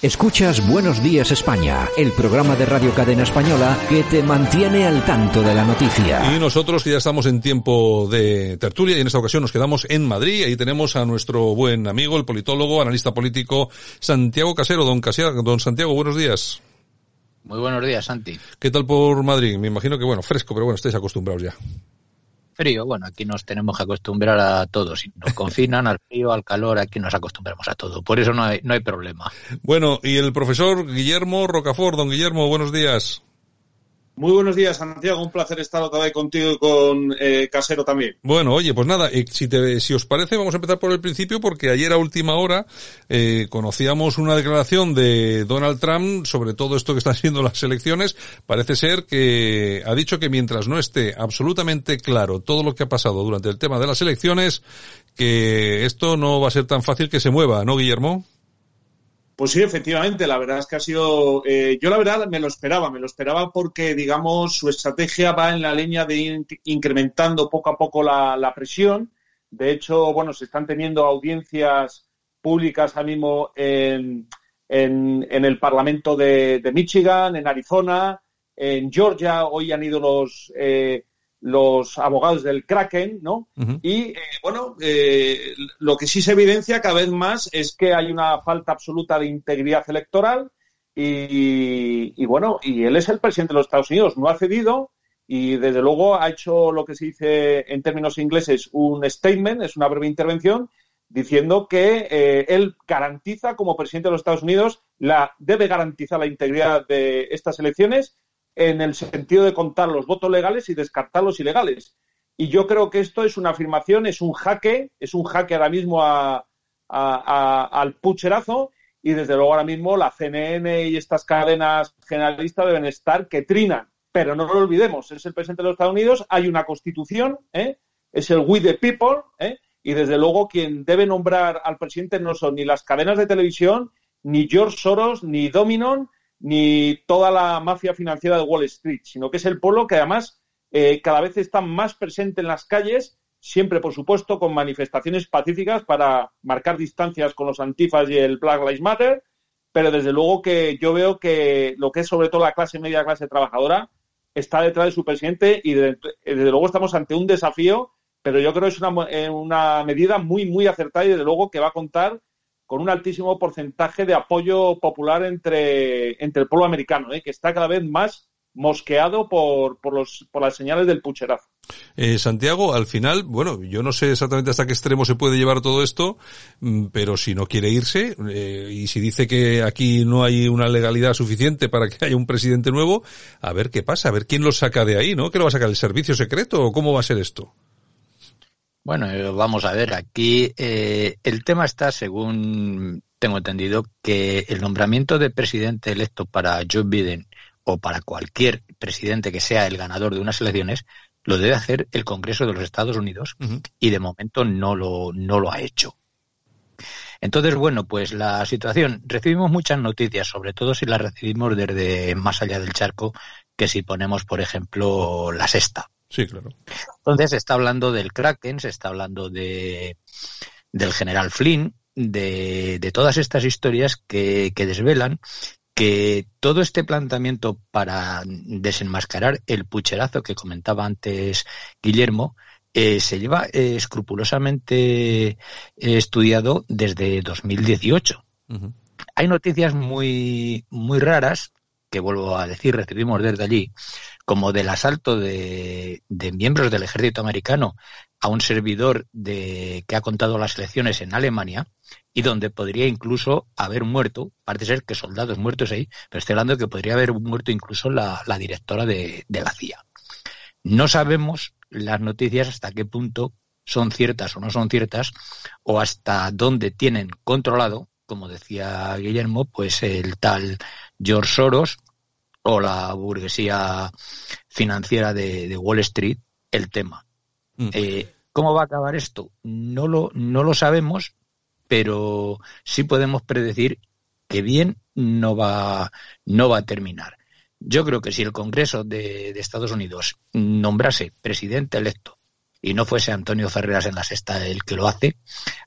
Escuchas Buenos Días España, el programa de Radio Cadena Española que te mantiene al tanto de la noticia. Y nosotros que ya estamos en tiempo de tertulia y en esta ocasión nos quedamos en Madrid. Ahí tenemos a nuestro buen amigo, el politólogo, analista político, Santiago Casero. Don, Casero, don Santiago, buenos días. Muy buenos días, Santi. ¿Qué tal por Madrid? Me imagino que, bueno, fresco, pero bueno, estáis acostumbrados ya frío, bueno, aquí nos tenemos que acostumbrar a todo. Si nos confinan al frío, al calor, aquí nos acostumbramos a todo. Por eso no hay, no hay problema. Bueno, y el profesor Guillermo Rocafort. Don Guillermo, buenos días. Muy buenos días, Santiago. Un placer estar otra vez contigo y con eh, Casero también. Bueno, oye, pues nada, eh, si, te, si os parece, vamos a empezar por el principio, porque ayer a última hora eh, conocíamos una declaración de Donald Trump sobre todo esto que están siendo las elecciones. Parece ser que ha dicho que mientras no esté absolutamente claro todo lo que ha pasado durante el tema de las elecciones, que esto no va a ser tan fácil que se mueva, ¿no, Guillermo? Pues sí, efectivamente, la verdad es que ha sido, eh, yo la verdad me lo esperaba, me lo esperaba porque, digamos, su estrategia va en la línea de ir incrementando poco a poco la, presión. De hecho, bueno, se están teniendo audiencias públicas ahora mismo en, en, el Parlamento de, Michigan, en Arizona, en Georgia. Hoy han ido los, eh, los abogados del Kraken, ¿no? Y eh, bueno, eh, lo que sí se evidencia cada vez más es que hay una falta absoluta de integridad electoral y, bueno, y él es el presidente de los Estados Unidos, no ha cedido y desde luego ha hecho lo que se dice en términos ingleses un statement, es una breve intervención, diciendo que eh, él garantiza como presidente de los Estados Unidos, la, debe garantizar la integridad de estas elecciones en el sentido de contar los votos legales y descartar los ilegales. Y yo creo que esto es una afirmación, es un jaque, es un jaque ahora mismo al pucherazo y desde luego ahora mismo la CNN y estas cadenas generalistas deben estar que trinan. Pero no lo olvidemos, es el presidente de los Estados Unidos, hay una constitución, ¿eh? es el We the People, ¿eh? y desde luego quien debe nombrar al presidente no son ni las cadenas de televisión, ni George Soros, ni Dominon, ni toda la mafia financiera de Wall Street, sino que es el pueblo que además eh, cada vez está más presente en las calles, siempre, por supuesto, con manifestaciones pacíficas para marcar distancias con los antifas y el Black Lives Matter, pero desde luego que yo veo que lo que es sobre todo la clase media, clase trabajadora, está detrás de su presidente y desde luego estamos ante un desafío, pero yo creo que es una, eh, una medida muy, muy acertada y desde luego que va a contar con un altísimo porcentaje de apoyo popular entre, entre el pueblo americano, ¿eh? que está cada vez más mosqueado por, por, los, por las señales del pucherazo. Eh, Santiago, al final, bueno, yo no sé exactamente hasta qué extremo se puede llevar todo esto, mm, pero si no quiere irse eh, y si dice que aquí no hay una legalidad suficiente para que haya un presidente nuevo, a ver qué pasa, a ver quién lo saca de ahí, ¿no? ¿Que lo va a sacar el servicio secreto o cómo va a ser esto? Bueno, eh, vamos a ver, aquí eh, el tema está, según tengo entendido, que el nombramiento de presidente electo para Joe Biden o para cualquier presidente que sea el ganador de unas elecciones lo debe hacer el Congreso de los Estados Unidos y de momento no lo, no lo ha hecho. Entonces, bueno, pues la situación, recibimos muchas noticias, sobre todo si las recibimos desde más allá del charco, que si ponemos, por ejemplo, la sexta. Sí, claro. Entonces se está hablando del Kraken, se está hablando de del general Flynn, de, de todas estas historias que, que desvelan que todo este planteamiento para desenmascarar el pucherazo que comentaba antes Guillermo eh, se lleva eh, escrupulosamente eh, estudiado desde 2018. Hay noticias muy, muy raras que vuelvo a decir, recibimos desde allí, como del asalto de, miembros del ejército americano a un servidor de, que ha contado las elecciones en Alemania y donde podría incluso haber muerto, parece ser que soldados muertos ahí, pero estoy hablando de que podría haber muerto incluso la, directora de, de la CIA. No sabemos las noticias hasta qué punto son ciertas o no son ciertas, o hasta dónde tienen controlado como decía Guillermo, pues el tal George Soros o la burguesía financiera de, Wall Street el tema. Mm. Eh, ¿Cómo va a acabar esto? No lo, no lo sabemos, pero sí podemos predecir que bien no va, no va a terminar. Yo creo que si el Congreso de, Estados Unidos nombrase presidente electo y no fuese Antonio Ferreras en la sexta el que lo hace,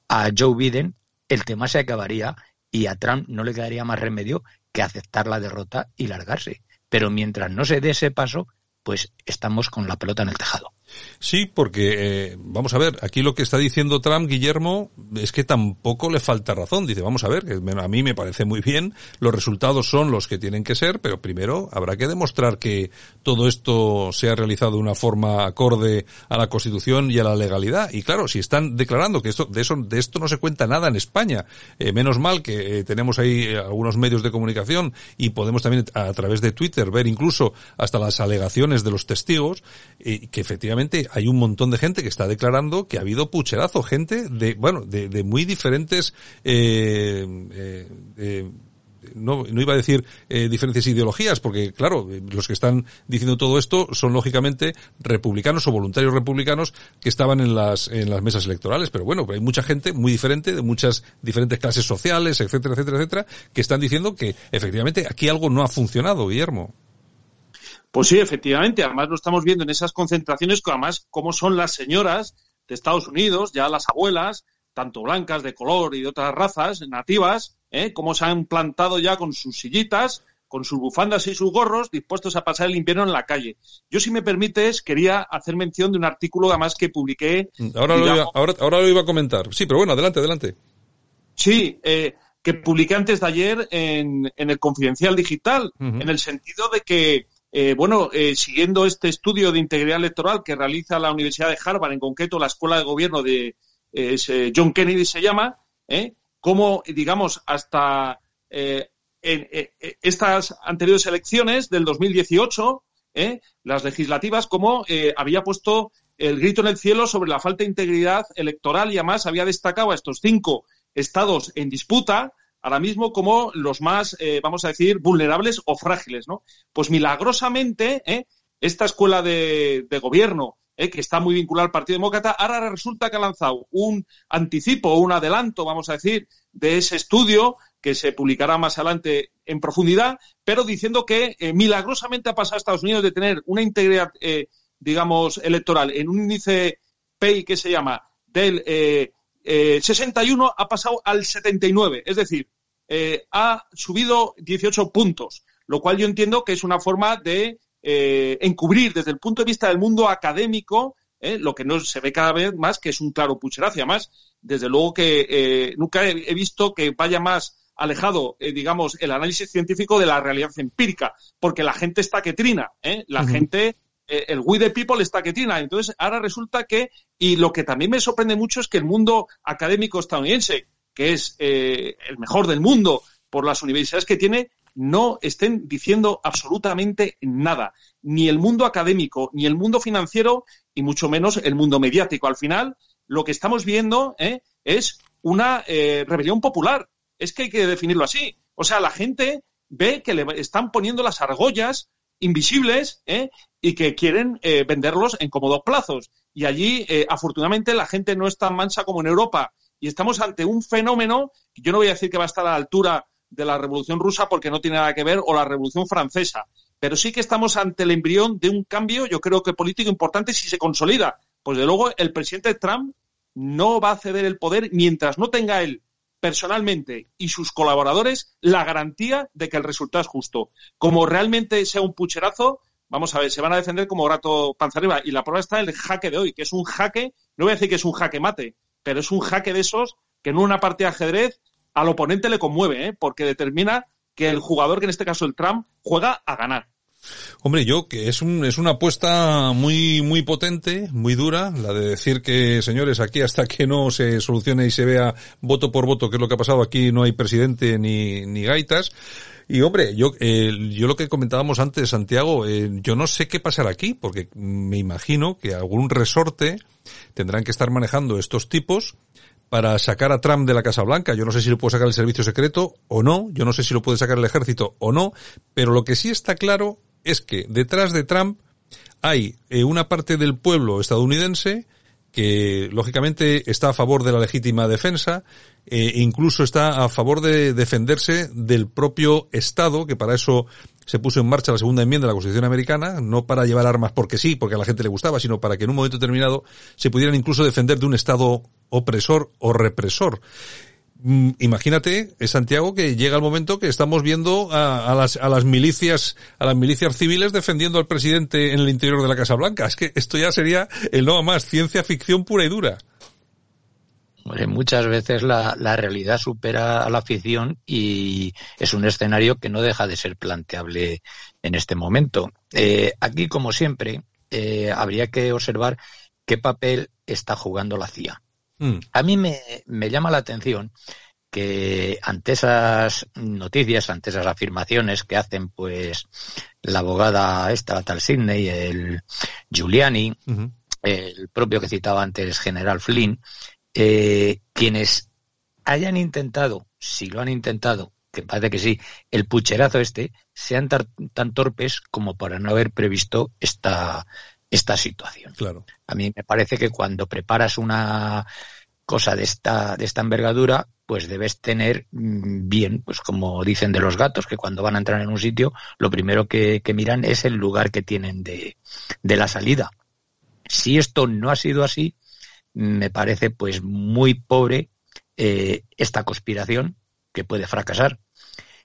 a Joe Biden el tema se acabaría y a Trump no le quedaría más remedio que aceptar la derrota y largarse. Pero mientras no se dé ese paso, pues estamos con la pelota en el tejado. Sí, porque eh, vamos a ver, aquí lo que está diciendo Trump, Guillermo, es que tampoco le falta razón. Dice, vamos a ver, que a mí me parece muy bien, los resultados son los que tienen que ser, pero primero habrá que demostrar que todo esto se ha realizado de una forma acorde a la Constitución y a la legalidad. Y claro, si están declarando que esto, de eso, de esto no se cuenta nada en España, eh, menos mal que eh, tenemos ahí algunos medios de comunicación y podemos también a través de Twitter ver incluso hasta las alegaciones de los testigos, que efectivamente hay un montón de gente que está declarando que ha habido pucherazo, gente de, bueno, de, de muy diferentes, eh, eh, eh no, no iba a decir eh, diferentes ideologías, porque claro, los que están diciendo todo esto son lógicamente republicanos o voluntarios republicanos que estaban en las, en las mesas electorales, pero bueno, hay mucha gente muy diferente, de muchas diferentes clases sociales, etcétera, etcétera, etcétera, que están diciendo que efectivamente aquí algo no ha funcionado, Guillermo. Pues sí, efectivamente. Además lo estamos viendo en esas concentraciones, además cómo son las señoras de Estados Unidos, ya las abuelas, tanto blancas, de color y de otras razas nativas, ¿eh? cómo se han plantado ya con sus sillitas, con sus bufandas y sus gorros, dispuestos a pasar el invierno en la calle. Yo, si me permites, quería hacer mención de un artículo además que publiqué. Ahora, lo, iba, ahora, ahora lo iba a comentar. Sí, pero bueno, adelante, adelante. Sí, eh, que publiqué antes de ayer en, el Confidencial Digital, en el sentido de que eh, bueno, eh, siguiendo este estudio de integridad electoral que realiza la Universidad de Harvard, en concreto la Escuela de Gobierno de eh, John Kennedy se llama, cómo, digamos, hasta en, estas anteriores elecciones del 2018, las legislativas, como había puesto el grito en el cielo sobre la falta de integridad electoral y además había destacado a estos cinco estados en disputa ahora mismo como los más, eh, vamos a decir, vulnerables o frágiles. Pues milagrosamente, ¿eh? esta escuela de, gobierno, ¿eh? que está muy vinculada al Partido Demócrata, ahora resulta que ha lanzado un anticipo, un adelanto, vamos a decir, de ese estudio que se publicará más adelante en profundidad, pero diciendo que milagrosamente ha pasado a Estados Unidos de tener una integridad, digamos, electoral en un índice PEI que se llama del 61 eh, ha pasado al 79, es decir, eh, ha subido 18 puntos, lo cual yo entiendo que es una forma de eh, encubrir desde el punto de vista del mundo académico lo que no se ve cada vez más, que es un claro pucherazo. Además, desde luego que nunca he, visto que vaya más alejado, digamos, el análisis científico de la realidad empírica, porque la gente está que trina, la gente eh, el we the people está que tiene. Entonces, ahora resulta que, y lo que también me sorprende mucho es que el mundo académico estadounidense, que es eh, el mejor del mundo por las universidades que tiene, no estén diciendo absolutamente nada. Ni el mundo académico, ni el mundo financiero, y mucho menos el mundo mediático. Al final, lo que estamos viendo eh, es una rebelión popular. Es que hay que definirlo así. O sea, la gente ve que le están poniendo las argollas invisibles ¿eh? y que quieren eh, venderlos en cómodos plazos. Y allí, eh, afortunadamente, la gente no es tan mansa como en Europa. Y estamos ante un fenómeno yo no voy a decir que va a estar a la altura de la Revolución Rusa porque no tiene nada que ver, o la Revolución Francesa. Pero sí que estamos ante el embrión de un cambio, yo creo que político importante si se consolida. Pues de luego el presidente Trump no va a ceder el poder mientras no tenga él personalmente y sus colaboradores la garantía de que el resultado es justo. Como realmente sea un pucherazo, vamos a ver, se van a defender como rato panza arriba. Y la prueba está en el jaque de hoy, que es un jaque, no voy a decir que es un jaque mate, pero es un jaque de esos que en una partida de ajedrez al oponente le conmueve, ¿eh? porque determina que el jugador, que en este caso el Trump, juega a ganar. Hombre, yo que es un es una apuesta muy muy potente, muy dura, la de decir que señores aquí hasta que no se solucione y se vea voto por voto qué es lo que ha pasado aquí no hay presidente ni ni gaitas. Y hombre, yo eh, yo lo que comentábamos antes, Santiago, eh, yo no sé qué pasará aquí, porque me imagino que algún resorte tendrán que estar manejando estos tipos para sacar a Trump de la Casa Blanca. Yo no sé si lo puede sacar el servicio secreto o no, yo no sé si lo puede sacar el ejército o no, pero lo que sí está claro es que detrás de Trump hay eh, una parte del pueblo estadounidense que lógicamente está a favor de la legítima defensa, e incluso está a favor de defenderse del propio Estado, que para eso se puso en marcha la segunda enmienda de la Constitución americana, no para llevar armas porque sí, porque a la gente le gustaba, sino para que en un momento determinado se pudieran incluso defender de un Estado opresor o represor. Mm, imagínate, Santiago, que llega el momento que estamos viendo a, las, a las milicias, a las milicias civiles defendiendo al presidente en el interior de la Casa Blanca. Es que esto ya sería el no más ciencia ficción pura y dura. muchas veces la, realidad supera a la ficción y es un escenario que no deja de ser planteable en este momento. Eh, aquí, como siempre, eh, habría que observar qué papel está jugando la CIA. Mm. A mí me, llama la atención que ante esas noticias, ante esas afirmaciones que hacen pues la abogada esta, tal Sidney, el Giuliani, el propio que citaba antes General Flynn, eh, quienes hayan intentado, si lo han intentado, que parece que sí, el pucherazo este, sean tan torpes como para no haber previsto esta, esta situación. Claro. A mí me parece que cuando preparas una cosa de esta, de esta envergadura, pues debes tener mm, bien, pues como dicen de los gatos, que cuando van a entrar en un sitio, lo primero que, miran es el lugar que tienen de, de la salida. Si esto no ha sido así, me parece pues muy pobre eh, esta conspiración que puede fracasar.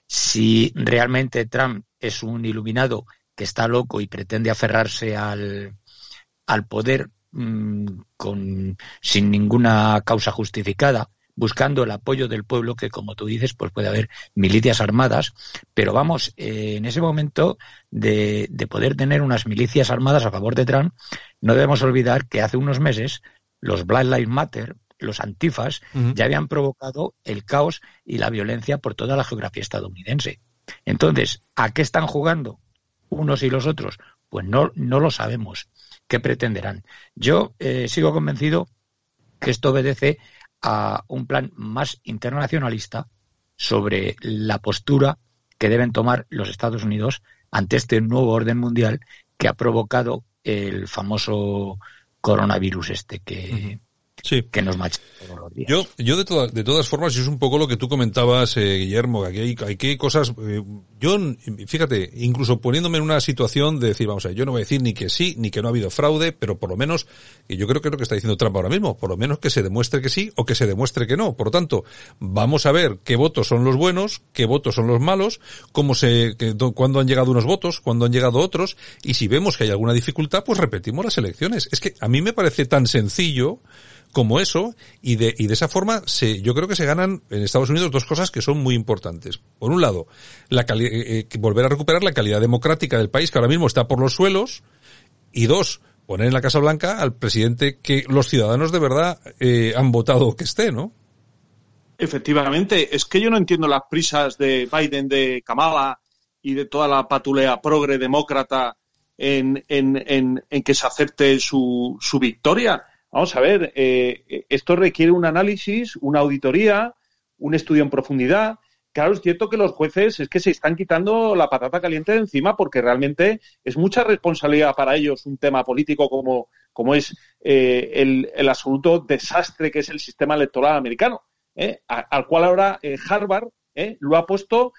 Si realmente Trump es un iluminado que está loco y pretende aferrarse al, al poder mm, con, sin ninguna causa justificada, buscando el apoyo del pueblo, que como tú dices, pues puede haber milicias armadas, pero vamos, eh, en ese momento de, de, poder tener unas milicias armadas a favor de Trump, no debemos olvidar que hace unos meses los Black Lives Matter, los antifas, ya habían provocado el caos y la violencia por toda la geografía estadounidense. Entonces, ¿a qué están jugando? Unos y los otros? Pues no, no lo sabemos. ¿Qué pretenderán? Yo eh, sigo convencido que esto obedece a un plan más internacionalista sobre la postura que deben tomar los Estados Unidos ante este nuevo orden mundial que ha provocado el famoso coronavirus este que, sí. que nos macha Yo, yo de, todas de todas formas, es un poco lo que tú comentabas, eh, Guillermo, que hay, hay que cosas, eh, yo, fíjate, incluso poniéndome en una situación de decir, vamos a ver, yo no voy a decir ni que sí, ni que no ha habido fraude, pero por lo menos, y yo creo que es lo que está diciendo Trump ahora mismo, por lo menos que se demuestre que sí o que se demuestre que no. Por lo tanto, vamos a ver qué votos son los buenos, qué votos son los malos, cómo se, cuándo han llegado unos votos, cuándo han llegado otros, y si vemos que hay alguna dificultad, pues repetimos las elecciones. Es que a mí me parece tan sencillo, como eso y de, y de esa forma se, yo creo que se ganan en Estados Unidos dos cosas que son muy importantes. Por un lado, la eh, eh, volver a recuperar la calidad democrática del país que ahora mismo está por los suelos y dos, poner en la Casa Blanca al presidente que los ciudadanos de verdad eh, han votado que esté, ¿no? Efectivamente, es que yo no entiendo las prisas de Biden, de Kamala y de toda la patulea progre demócrata en, en, en, en que se acepte su, su victoria Vamos a ver, eh, esto requiere un análisis, una auditoría, un estudio en profundidad. Claro, es cierto que los jueces es que se están quitando la patata caliente de encima porque realmente es mucha responsabilidad para ellos un tema político como, como es eh, el, absoluto desastre que es el sistema electoral americano, ¿eh? al cual ahora Harvard lo ha puesto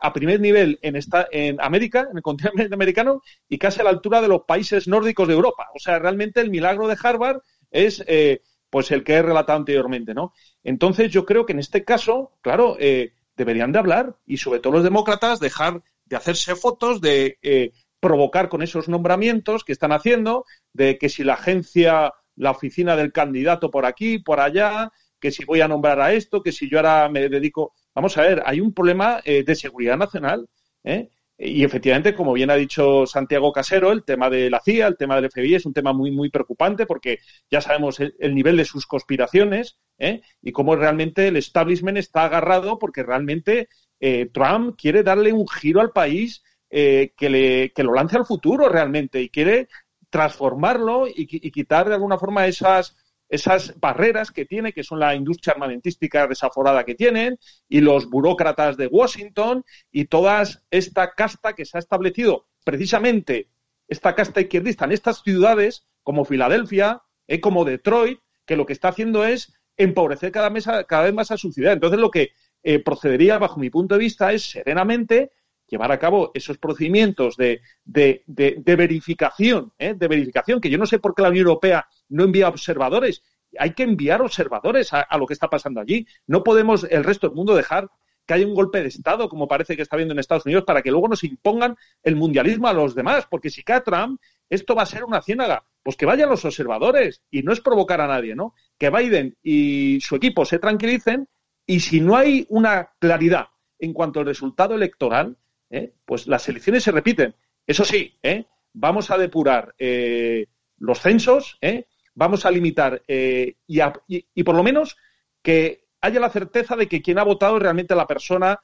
a primer nivel en, esta, en América, en el continente americano, y casi a la altura de los países nórdicos de Europa. O sea, realmente el milagro de Harvard es eh, pues el que he relatado anteriormente, ¿no? Entonces yo creo que en este caso, claro, eh, deberían de hablar y sobre todo los demócratas dejar de hacerse fotos, de eh, provocar con esos nombramientos que están haciendo, de que si la agencia, la oficina del candidato por aquí, por allá, que si voy a nombrar a esto, que si yo ahora me dedico. Vamos a ver, hay un problema de seguridad nacional. ¿eh? Y efectivamente, como bien ha dicho Santiago Casero, el tema de la CIA, el tema del FBI es un tema muy, muy preocupante porque ya sabemos el, nivel de sus conspiraciones ¿eh? y cómo realmente el establishment está agarrado porque realmente eh, Trump quiere darle un giro al país eh, que, le, que lo lance al futuro realmente y quiere transformarlo y, quitar de alguna forma esas, esas barreras que tiene, que son la industria armamentística desaforada que tienen, y los burócratas de Washington, y toda esta casta que se ha establecido precisamente, esta casta izquierdista en estas ciudades como Filadelfia, eh, como Detroit, que lo que está haciendo es empobrecer cada, cada vez más a su ciudad. Entonces, lo que eh, procedería, bajo mi punto de vista, es serenamente llevar a cabo esos procedimientos de, verificación, ¿eh? de verificación, que yo no sé por qué la Unión Europea no envía observadores. Hay que enviar observadores a, lo que está pasando allí. No podemos el resto del mundo dejar que haya un golpe de Estado, como parece que está habiendo en Estados Unidos, para que luego nos impongan el mundialismo a los demás, porque si cae Trump, esto va a ser una ciénaga. Pues que vayan los observadores y no es provocar a nadie, ¿no? Que Biden y su equipo se tranquilicen y si no hay una claridad en cuanto al resultado electoral, ¿eh? pues las elecciones se repiten. Eso sí, ¿eh? vamos a depurar eh, los censos, vamos a limitar y, y, por lo menos que haya la certeza de que quien ha votado es realmente la persona,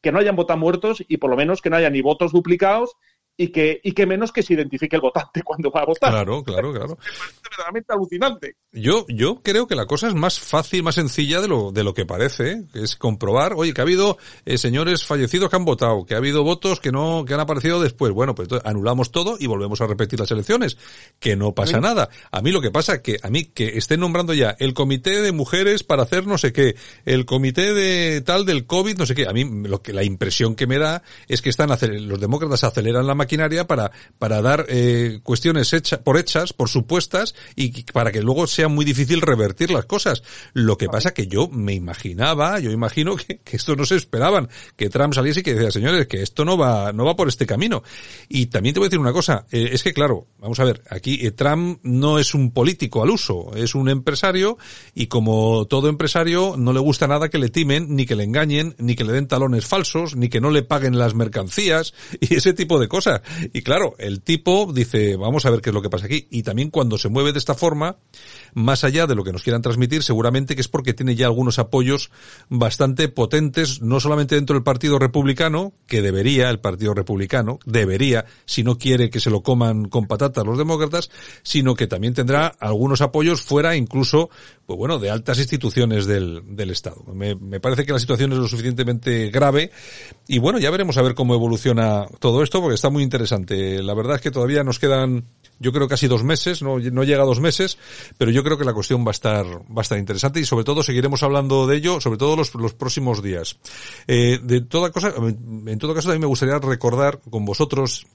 que no hayan votado muertos y por lo menos que no haya ni votos duplicados y que, y que menos que se identifique el votante cuando va a votar. Claro, claro, claro. Es verdaderamente alucinante. Yo, yo creo que la cosa es más fácil, más sencilla de lo, de lo que parece, ¿eh? es comprobar, oye, que ha habido eh, señores fallecidos que han votado, que ha habido votos que no, que han aparecido después. Bueno, pues entonces anulamos todo y volvemos a repetir las elecciones. Que no pasa nada. A mí lo que pasa es que, a mí que estén nombrando ya el comité de mujeres para hacer no sé qué, el comité de tal del COVID, no sé qué. A mí lo que, la impresión que me da es que están, los demócratas aceleran la maquinaria para, para dar, eh, cuestiones hechas, por hechas, por supuestas, y para que luego sea muy difícil revertir las cosas. Lo que pasa que yo me imaginaba, yo imagino que, que esto no se esperaban, que Trump saliese y que decía, señores, que esto no va, no va por este camino. Y también te voy a decir una cosa, eh, es que claro, vamos a ver, aquí eh, Trump no es un político al uso, es un empresario y como todo empresario no le gusta nada que le timen, ni que le engañen, ni que le den talones falsos, ni que no le paguen las mercancías y ese tipo de cosas. Y claro, el tipo dice, vamos a ver qué es lo que pasa aquí. Y también cuando se mueve de esta forma, más allá de lo que nos quieran transmitir, seguramente que es porque tiene ya algunos apoyos bastante potentes, no solamente dentro del Partido Republicano, que debería, el Partido Republicano, debería, si no quiere que se lo coman con patatas los demócratas, sino que también tendrá algunos apoyos fuera incluso, pues bueno, de altas instituciones del, del Estado. Me, me parece que la situación es lo suficientemente grave y bueno, ya veremos a ver cómo evoluciona todo esto porque está muy interesante. La verdad es que todavía nos quedan yo creo casi dos meses, no, no llega dos meses, pero yo creo que la cuestión va a estar, va a estar interesante y sobre todo seguiremos hablando de ello, sobre todo los, los próximos días. Eh, de toda cosa, en todo caso también me gustaría recordar con vosotros,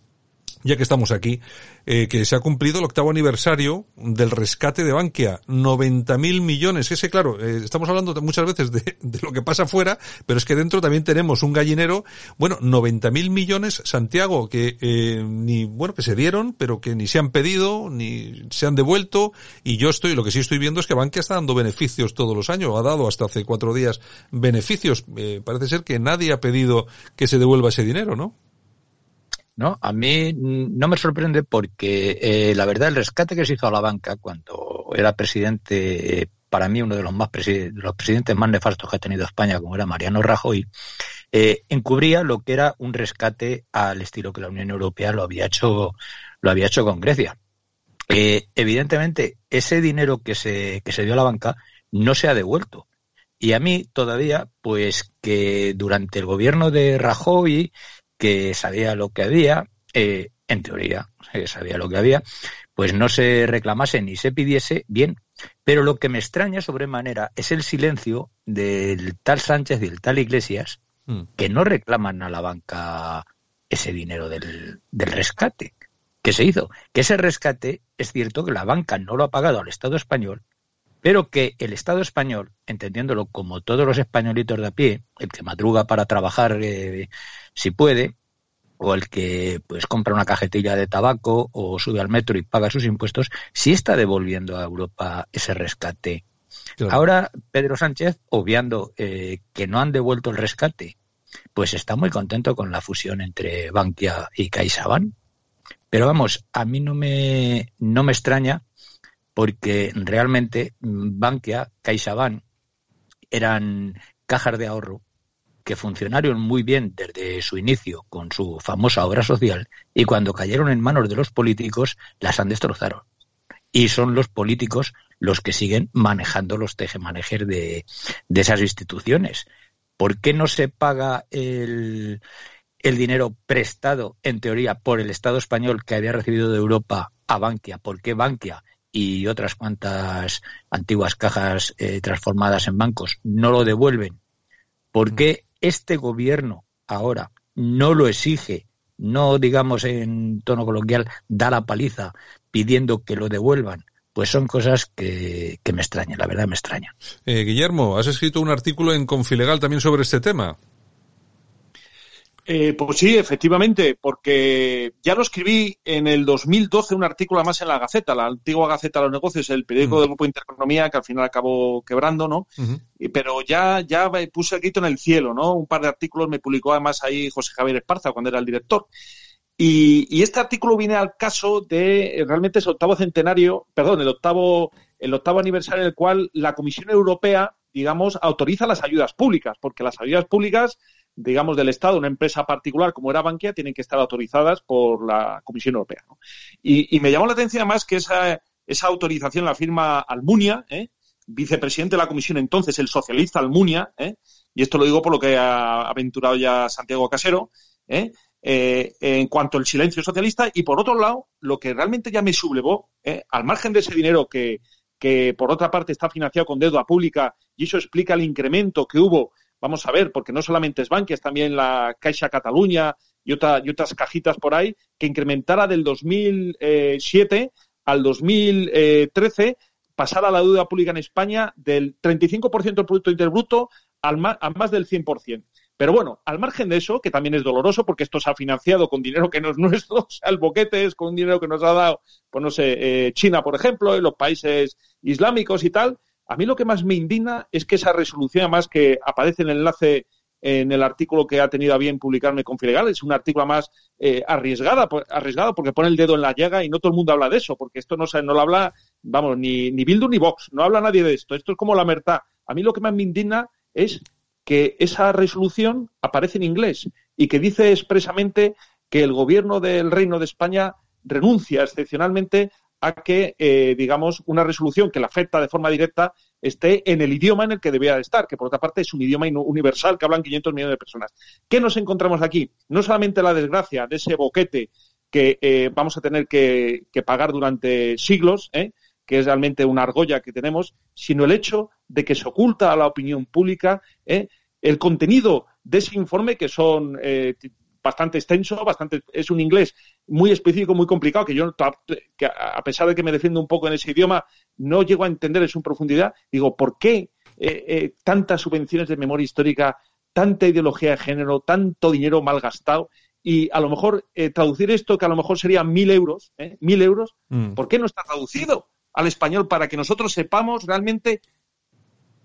ya que estamos aquí, eh, que se ha cumplido el octavo aniversario del rescate de Bankia. 90.000 millones. Ese, claro, eh, estamos hablando muchas veces de, lo que pasa afuera, pero es que dentro también tenemos un gallinero. Bueno, 90.000 millones, Santiago, que eh, ni, bueno, que se dieron, pero que ni se han pedido, ni se han devuelto. Y yo estoy, lo que sí estoy viendo es que Bankia está dando beneficios todos los años. Ha dado hasta hace cuatro días beneficios. Eh, parece ser que nadie ha pedido que se devuelva ese dinero, ¿no? ¿No? A mí no me sorprende porque eh, la verdad el rescate que se hizo a la banca cuando era presidente, para mí uno de los más los presidentes más nefastos que ha tenido España, como era Mariano Rajoy, eh, encubría lo que era un rescate al estilo que la Unión Europea lo había hecho, lo había hecho con Grecia. Eh, evidentemente, ese dinero que se, que se dio a la banca no se ha devuelto. Y a mí todavía, pues que durante el gobierno de Rajoy que sabía lo que había, eh, en teoría sabía lo que había, pues no se reclamase ni se pidiese bien. Pero lo que me extraña sobremanera es el silencio del tal Sánchez y del tal Iglesias, mm. que no reclaman a la banca ese dinero del, del rescate que se hizo. Que ese rescate es cierto que la banca no lo ha pagado al Estado español, pero que el Estado español, entendiéndolo como todos los españolitos de a pie, el que madruga para trabajar eh, si puede, o el que pues compra una cajetilla de tabaco o sube al metro y paga sus impuestos, sí está devolviendo a Europa ese rescate. Ahora Pedro Sánchez, obviando eh, que no han devuelto el rescate, pues está muy contento con la fusión entre Bankia y CaixaBank. Pero vamos, a mí no me, no me extraña porque realmente Bankia, CaixaBank eran cajas de ahorro que funcionaron muy bien desde su inicio con su famosa obra social y cuando cayeron en manos de los políticos las han destrozado. y son los políticos los que siguen manejando los tejemanejes de, de esas instituciones. ¿Por qué no se paga el, el dinero prestado, en teoría, por el Estado español que había recibido de Europa a Bankia? ¿Por qué Bankia y otras cuantas antiguas cajas eh, transformadas en bancos no lo devuelven? ¿Por qué este gobierno ahora no lo exige, no digamos en tono coloquial, da la paliza pidiendo que lo devuelvan? Pues son cosas que, me extrañan, la verdad me extraña. Eh, Guillermo, has escrito un artículo en Confilegal también sobre este tema. Eh, pues sí, efectivamente, porque ya lo escribí en el 2012 un artículo más en la Gaceta, la antigua Gaceta de los Negocios, el periódico mm. del Grupo Intereconomía, que al final acabó quebrando, ¿no? pero ya, ya puse el grito en el cielo, ¿no? Un par de artículos me publicó además ahí José Javier Esparza cuando era el director. Y, este artículo viene al caso de eh, realmente ese octavo centenario, perdón, el octavo, el octavo aniversario en el cual la Comisión Europea, digamos, autoriza las ayudas públicas, porque las ayudas públicas digamos, del Estado, una empresa particular como era Bankia, tienen que estar autorizadas por la Comisión Europea. Y, me llamó la atención además que esa, esa autorización la firma Almunia, ¿eh? vicepresidente de la Comisión entonces, el socialista Almunia, ¿eh? y esto lo digo por lo que ha aventurado ya Santiago Casero, ¿eh? en cuanto al silencio socialista, y por otro lado, lo que realmente ya me sublevó, al margen de ese dinero que, que por otra parte está financiado con deuda pública, y eso explica el incremento que hubo vamos a ver, porque no solamente es Bankia, es también la Caixa Cataluña y, y otras cajitas por ahí, que incrementara del 2007 al 2013, pasara la deuda pública en España del 35% del Producto Interbruto al a más del 100%. Pero bueno, al margen de eso, que también es doloroso porque esto se ha financiado con dinero que no es nuestro, o sea, el boquete es con dinero que nos ha dado, pues no sé, eh, China, por ejemplo, y los países islámicos y tal, a mí lo que más me indigna es que esa resolución, además que aparece en el enlace en el artículo que ha tenido a bien publicarme con Filegal, es un artículo más eh, arriesgada, arriesgado porque pone el dedo en la llaga y no todo el mundo habla de eso, porque esto no, no lo habla, vamos, ni, ni Bildu ni Vox, no habla nadie de esto, esto es como la mertad. A mí lo que más me indigna es que esa resolución aparece en inglés y que dice expresamente que el gobierno del Reino de España renuncia excepcionalmente a que, eh, digamos, una resolución que la afecta de forma directa esté en el idioma en el que debía estar, que por otra parte es un idioma universal que hablan 500 millones de personas. ¿Qué nos encontramos aquí? No solamente la desgracia de ese boquete que eh, vamos a tener que, pagar durante siglos, ¿eh? que es realmente una argolla que tenemos, sino el hecho de que se oculta a la opinión pública el contenido de ese informe, que son bastante extenso, bastante, es un inglés muy específico, muy complicado, que yo, que a pesar de que me defiendo un poco en ese idioma, no llego a entender en profundidad. Digo, ¿por qué eh, eh, tantas subvenciones de memoria histórica, tanta ideología de género, tanto dinero mal gastado? Y a lo mejor eh, traducir esto, que a lo mejor serían mil euros, mil euros, mm. ¿por qué no está traducido al español para que nosotros sepamos realmente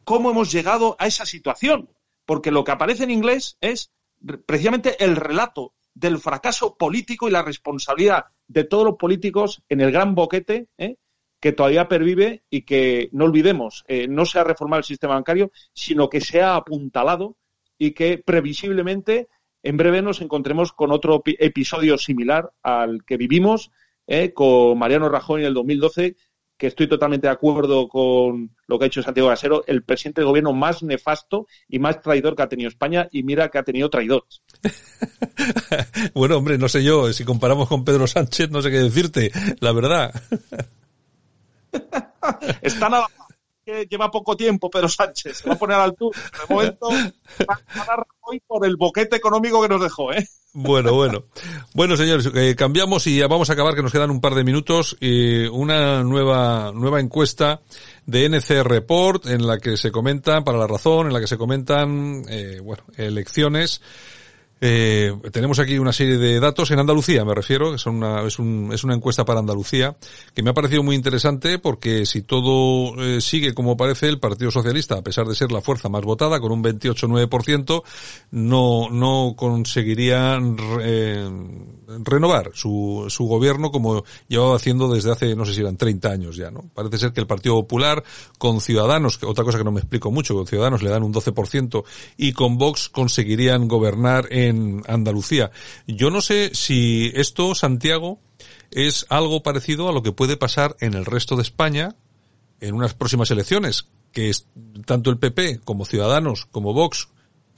cómo hemos llegado a esa situación? Porque lo que aparece en inglés es precisamente el relato del fracaso político y la responsabilidad de todos los políticos en el gran boquete ¿eh? que todavía pervive y que, no olvidemos, eh, no se ha reformado el sistema bancario, sino que se ha apuntalado y que previsiblemente en breve nos encontremos con otro episodio similar al que vivimos ¿eh? con Mariano Rajoy en el 2012 que estoy totalmente de acuerdo con lo que ha hecho Santiago Gasero, el presidente del gobierno más nefasto y más traidor que ha tenido España, y mira que ha tenido traidores. bueno, hombre, no sé yo, si comparamos con Pedro Sánchez, no sé qué decirte, la verdad. Está nada que lleva poco tiempo Pedro Sánchez, se va a poner al altura. De momento va a hoy por el boquete económico que nos dejó, ¿eh? Bueno, bueno. Bueno, señores, eh, cambiamos y vamos a acabar, que nos quedan un par de minutos. Eh, una nueva, nueva encuesta de NC Report en la que se comenta, para la razón, en la que se comentan, eh, bueno, elecciones eh, tenemos aquí una serie de datos en Andalucía, me refiero, que una, es, un, es una encuesta para Andalucía, que me ha parecido muy interesante porque si todo eh, sigue como parece, el Partido Socialista, a pesar de ser la fuerza más votada, con un 28,9%, no, no conseguiría eh, renovar su, su gobierno como llevaba haciendo desde hace, no sé si eran 30 años ya, ¿no? Parece ser que el Partido Popular, con Ciudadanos, que otra cosa que no me explico mucho, con Ciudadanos le dan un 12% y con Vox conseguirían gobernar en en Andalucía. Yo no sé si esto, Santiago, es algo parecido a lo que puede pasar en el resto de España en unas próximas elecciones, que es tanto el PP como Ciudadanos como Vox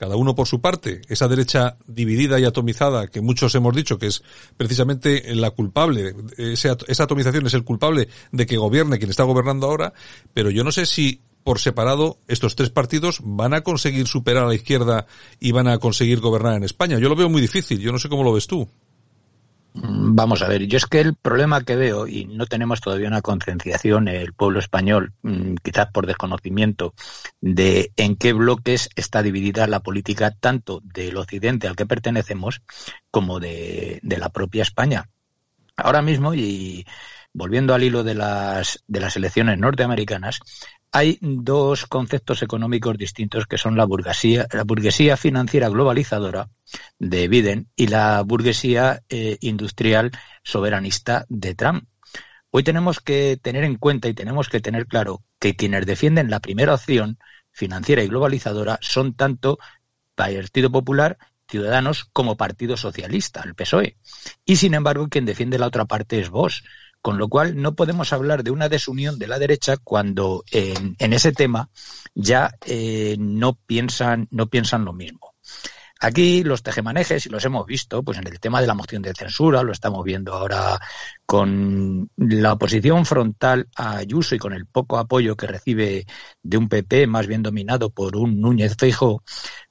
cada uno por su parte, esa derecha dividida y atomizada que muchos hemos dicho que es precisamente la culpable, esa, atomización es el culpable de que gobierne quien está gobernando ahora, pero yo no sé si por separado estos tres partidos van a conseguir superar a la izquierda y van a conseguir gobernar en España. Yo lo veo muy difícil, yo no sé cómo lo ves tú. Mm, vamos a ver, yo es que el problema que veo, y no tenemos todavía una concienciación, el pueblo español, mm, quizás por desconocimiento, de en qué bloques está dividida la política tanto del occidente al que pertenecemos como de, de la propia España. Ahora mismo, y volviendo al hilo de las, de las elecciones norteamericanas, hay dos conceptos económicos distintos que son la burguesía, la burguesía financiera globalizadora de Biden y la burguesía eh, industrial soberanista de Trump. Hoy tenemos que tener en cuenta y tenemos que tener claro que quienes defienden la primera opción financiera y globalizadora son tanto Partido Popular, Ciudadanos como Partido Socialista, el PSOE. Y sin embargo, quien defiende la otra parte es Vox, con lo cual no podemos hablar de una desunión de la derecha cuando en, ese tema ya eh, no piensan no piensan lo mismo. Aquí los tejemanejes, y los hemos visto, pues en el tema de la moción de censura, lo estamos viendo ahora con la oposición frontal a Ayuso y con el poco apoyo que recibe de un PP más bien dominado por un Núñez Feijóo,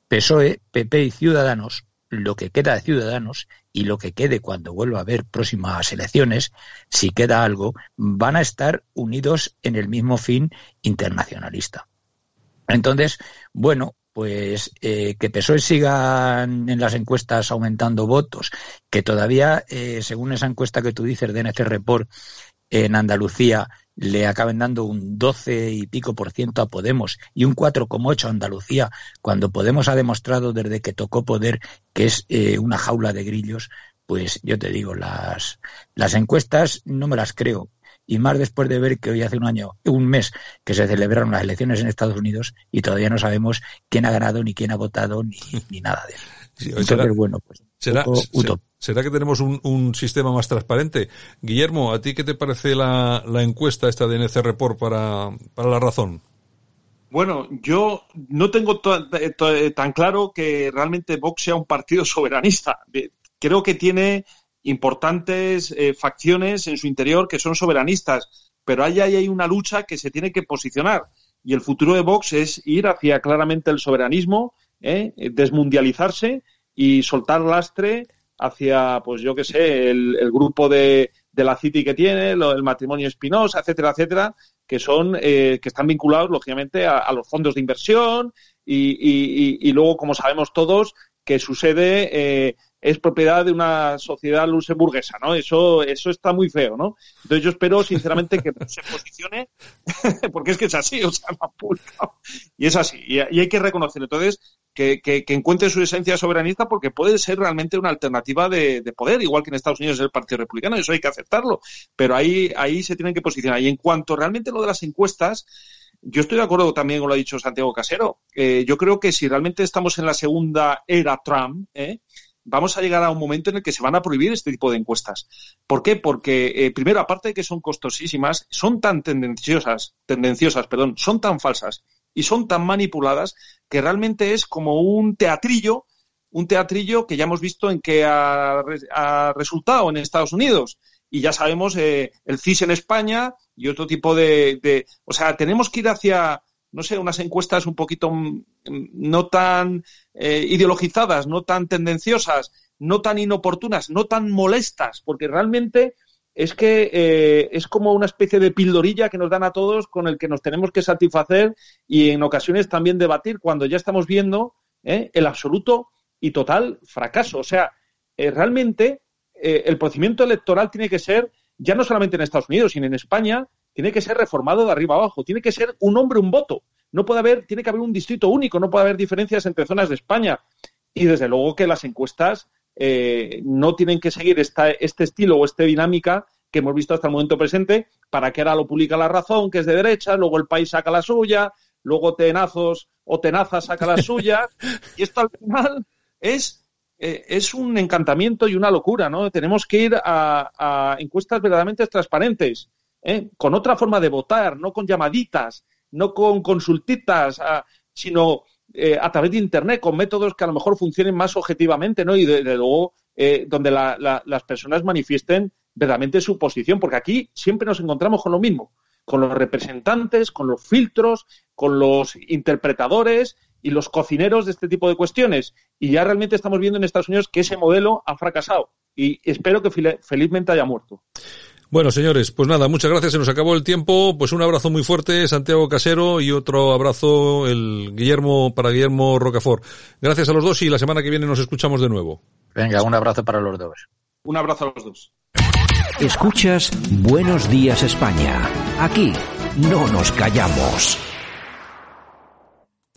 PSOE, PP y Ciudadanos lo que queda de Ciudadanos y lo que quede cuando vuelva a haber próximas elecciones, si queda algo, van a estar unidos en el mismo fin internacionalista. Entonces, bueno, pues eh, que PSOE sigan en las encuestas aumentando votos, que todavía, eh, según esa encuesta que tú dices de NC Report, en Andalucía le acaben dando un 12 y pico por ciento a Podemos y un 4,8 a Andalucía, cuando Podemos ha demostrado desde que tocó poder que es eh, una jaula de grillos, pues yo te digo, las, las encuestas no me las creo. Y más después de ver que hoy hace un año, un mes, que se celebraron las elecciones en Estados Unidos y todavía no sabemos quién ha ganado, ni quién ha votado, ni, ni nada de eso. Entonces, bueno, pues será, ¿Será que tenemos un, sistema más transparente? Guillermo, ¿a ti qué te parece la, encuesta esta de NC Report para, la razón? Bueno, yo no tengo tan claro que realmente Vox sea un partido soberanista. Creo que tiene importantes eh, facciones en su interior que son soberanistas, pero ahí hay una lucha que se tiene que posicionar. Y el futuro de Vox es ir hacia claramente el soberanismo, ¿eh? desmundializarse y soltar lastre hacia, pues yo qué sé, el, grupo de, de, la City que tiene, el matrimonio Espinosa, etcétera, etcétera, que son, eh, que están vinculados, lógicamente, a, los fondos de inversión y, y, y, luego, como sabemos todos, que su sede eh, es propiedad de una sociedad luxemburguesa, ¿no? Eso, eso está muy feo, ¿no? Entonces yo espero, sinceramente, que se posicione, porque es que es así, o sea, Y es así, y, hay que reconocerlo. Entonces, que, que, encuentre su esencia soberanista porque puede ser realmente una alternativa de, poder, igual que en Estados Unidos es el Partido Republicano, eso hay que aceptarlo. Pero ahí, ahí se tienen que posicionar. Y en cuanto realmente lo de las encuestas, yo estoy de acuerdo también con lo ha dicho Santiago Casero. Eh, yo creo que si realmente estamos en la segunda era Trump, ¿eh? vamos a llegar a un momento en el que se van a prohibir este tipo de encuestas. ¿Por qué? Porque, eh, primero, aparte de que son costosísimas, son tan tendenciosas, tendenciosas, perdón, son tan falsas y son tan manipuladas que realmente es como un teatrillo, un teatrillo que ya hemos visto en que ha, resultado en Estados Unidos. Y ya sabemos eh, el CIS en España y otro tipo de, de. O sea, tenemos que ir hacia no sé, unas encuestas un poquito mm, no tan eh, ideologizadas, no tan tendenciosas, no tan inoportunas, no tan molestas, porque realmente es que eh, es como una especie de pildorilla que nos dan a todos con el que nos tenemos que satisfacer y en ocasiones también debatir cuando ya estamos viendo eh, el absoluto y total fracaso. O sea, realmente el procedimiento electoral tiene que ser, ya no solamente en Estados Unidos, sino en España, tiene que ser reformado de arriba abajo, tiene que ser un hombre, un voto. No puede haber, tiene que haber un distrito único, no puede haber diferencias entre zonas de España. Y desde luego que las encuestas eh, no tienen que seguir esta, este estilo o esta dinámica que hemos visto hasta el momento presente, para que ahora lo publica la razón, que es de derecha, luego el país saca la suya, luego Tenazos o Tenaza saca la suya, y esto al final es eh, es un encantamiento y una locura, ¿no? Tenemos que ir a, encuestas verdaderamente transparentes, ¿eh? con otra forma de votar, no con llamaditas, no con consultitas, sino eh, a través de Internet, con métodos que a lo mejor funcionen más objetivamente, ¿no? Y de, luego donde las personas manifiesten verdaderamente su posición, porque aquí siempre nos encontramos con lo mismo, con los representantes, con los filtros, con los interpretadores y los cocineros de este tipo de cuestiones. Y ya realmente estamos viendo en Estados Unidos que ese modelo ha fracasado y espero que felizmente haya muerto. Bueno, señores, pues nada, muchas gracias. Se nos acabó el tiempo. Pues un abrazo muy fuerte, Santiago Casero, y otro abrazo, el Guillermo, para Guillermo Rocafort. Gracias a los dos y la semana que viene nos escuchamos de nuevo. Venga, un abrazo para los dos. Un abrazo a los dos. Escuchas Buenos Días España. Aquí no nos callamos.